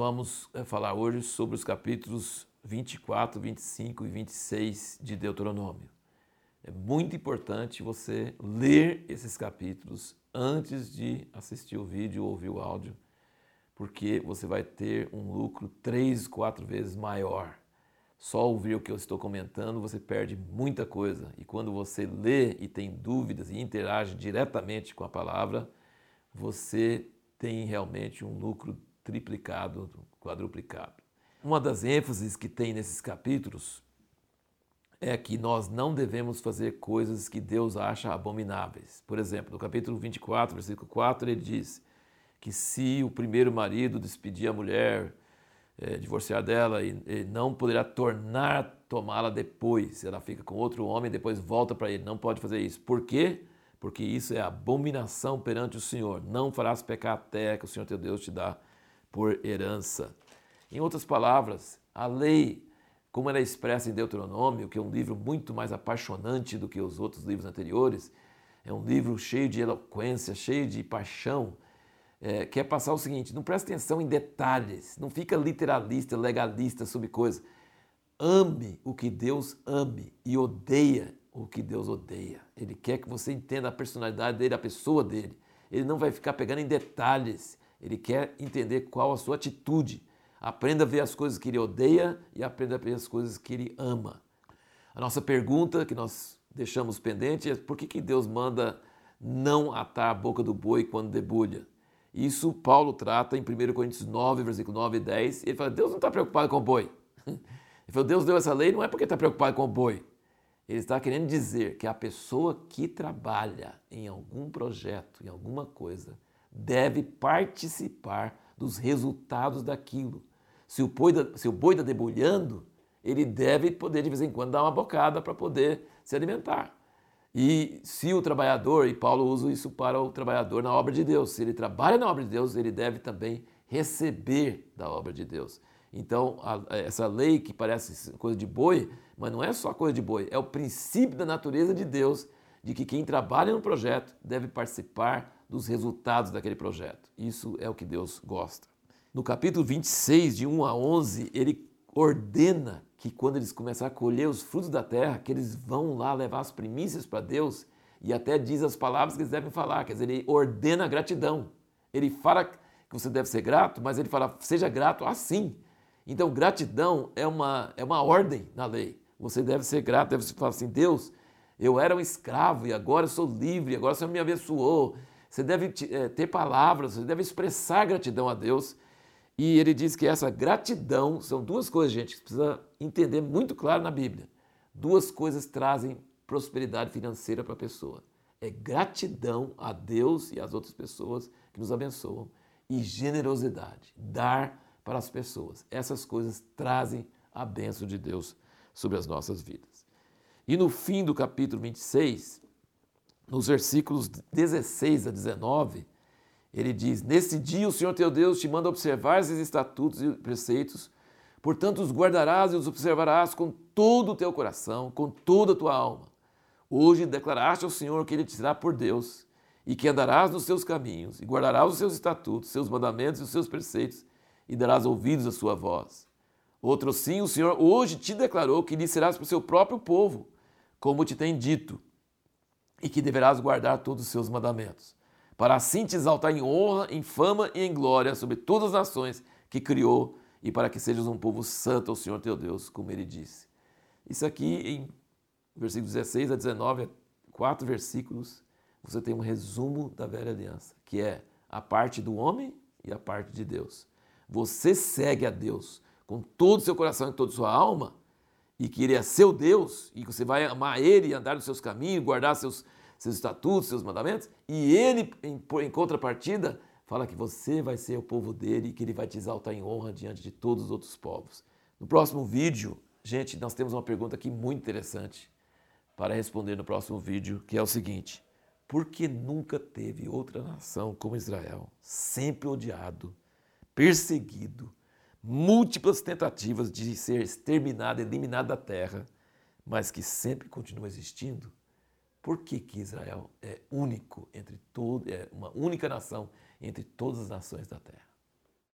vamos é, falar hoje sobre os capítulos 24, 25 e 26 de Deuteronômio. É muito importante você ler esses capítulos antes de assistir o vídeo ou ouvir o áudio, porque você vai ter um lucro três, quatro vezes maior. Só ouvir o que eu estou comentando, você perde muita coisa. E quando você lê e tem dúvidas e interage diretamente com a palavra, você tem realmente um lucro triplicado, quadruplicado. Uma das ênfases que tem nesses capítulos é que nós não devemos fazer coisas que Deus acha abomináveis. Por exemplo, no capítulo 24, versículo 4, ele diz que se o primeiro marido despedir a mulher, é, divorciar dela, e, não poderá tornar tomá-la depois. Ela fica com outro homem, depois volta para ele. Não pode fazer isso. Por quê? Porque isso é abominação perante o Senhor. Não farás pecar a terra que o Senhor teu Deus te dá por herança. Em outras palavras, a lei, como ela é expressa em Deuteronômio, que é um livro muito mais apaixonante do que os outros livros anteriores, é um livro cheio de eloquência, cheio de paixão, é, quer passar o seguinte: não presta atenção em detalhes, não fica literalista, legalista sobre coisas. Ame o que Deus ame e odeia o que Deus odeia. Ele quer que você entenda a personalidade dele, a pessoa dele. Ele não vai ficar pegando em detalhes. Ele quer entender qual a sua atitude. Aprenda a ver as coisas que ele odeia e aprenda a ver as coisas que ele ama. A nossa pergunta que nós deixamos pendente é por que, que Deus manda não atar a boca do boi quando debulha? Isso Paulo trata em 1 Coríntios 9, versículo 9 e 10. Ele fala, Deus não está preocupado com o boi. Ele falou, Deus deu essa lei não é porque está preocupado com o boi. Ele está querendo dizer que a pessoa que trabalha em algum projeto, em alguma coisa, deve participar dos resultados daquilo. Se o boi está debulhando, ele deve poder de vez em quando dar uma bocada para poder se alimentar. E se o trabalhador, e Paulo usa isso para o trabalhador na obra de Deus, se ele trabalha na obra de Deus, ele deve também receber da obra de Deus. Então, a, essa lei que parece coisa de boi, mas não é só coisa de boi, é o princípio da natureza de Deus, de que quem trabalha no projeto deve participar dos resultados daquele projeto. Isso é o que Deus gosta. No capítulo 26, de 1 a 11, ele ordena que quando eles começarem a colher os frutos da terra, que eles vão lá levar as primícias para Deus e até diz as palavras que eles devem falar, quer dizer, ele ordena a gratidão. Ele fala que você deve ser grato, mas ele fala, seja grato assim. Então, gratidão é uma, é uma ordem na lei. Você deve ser grato, deve falar assim, Deus, eu era um escravo e agora eu sou livre, agora o Senhor me abençoou. Você deve é, ter palavras, você deve expressar gratidão a Deus e ele diz que essa gratidão são duas coisas, gente, que precisa entender muito claro na Bíblia. Duas coisas trazem prosperidade financeira para a pessoa. É gratidão a Deus e às outras pessoas que nos abençoam e generosidade, dar para as pessoas. Essas coisas trazem a bênção de Deus sobre as nossas vidas. E no fim do capítulo 26, nos versículos 16 a 19, ele diz: Nesse dia o Senhor teu Deus te manda observar esses estatutos e preceitos, portanto os guardarás e os observarás com todo o teu coração, com toda a tua alma. Hoje declaraste ao Senhor que ele te será por Deus, e que andarás nos seus caminhos, e guardarás os seus estatutos, seus mandamentos e os seus preceitos, e darás ouvidos à sua voz. Outro sim, o Senhor hoje te declarou que lhe serás para o seu próprio povo, como te tem dito, e que deverás guardar todos os seus mandamentos para assim te exaltar em honra, em fama e em glória sobre todas as nações que criou e para que sejas um povo santo ao Senhor teu Deus, como ele disse. Isso aqui em versículos 16 a 19, quatro versículos, você tem um resumo da velha aliança, que é a parte do homem e a parte de Deus. Você segue a Deus com todo o seu coração e toda a sua alma, e que Ele é seu Deus, e que você vai amar Ele andar nos seus caminhos, guardar seus, seus estatutos, seus mandamentos, e ele, em, em contrapartida, fala que você vai ser o povo dele e que ele vai te exaltar em honra diante de todos os outros povos. No próximo vídeo, gente, nós temos uma pergunta aqui muito interessante para responder no próximo vídeo, que é o seguinte: por que nunca teve outra nação como Israel, sempre odiado, perseguido, múltiplas tentativas de ser exterminado, eliminado da terra, mas que sempre continua existindo? Por que, que Israel é único entre todos, é uma única nação entre todas as nações da terra?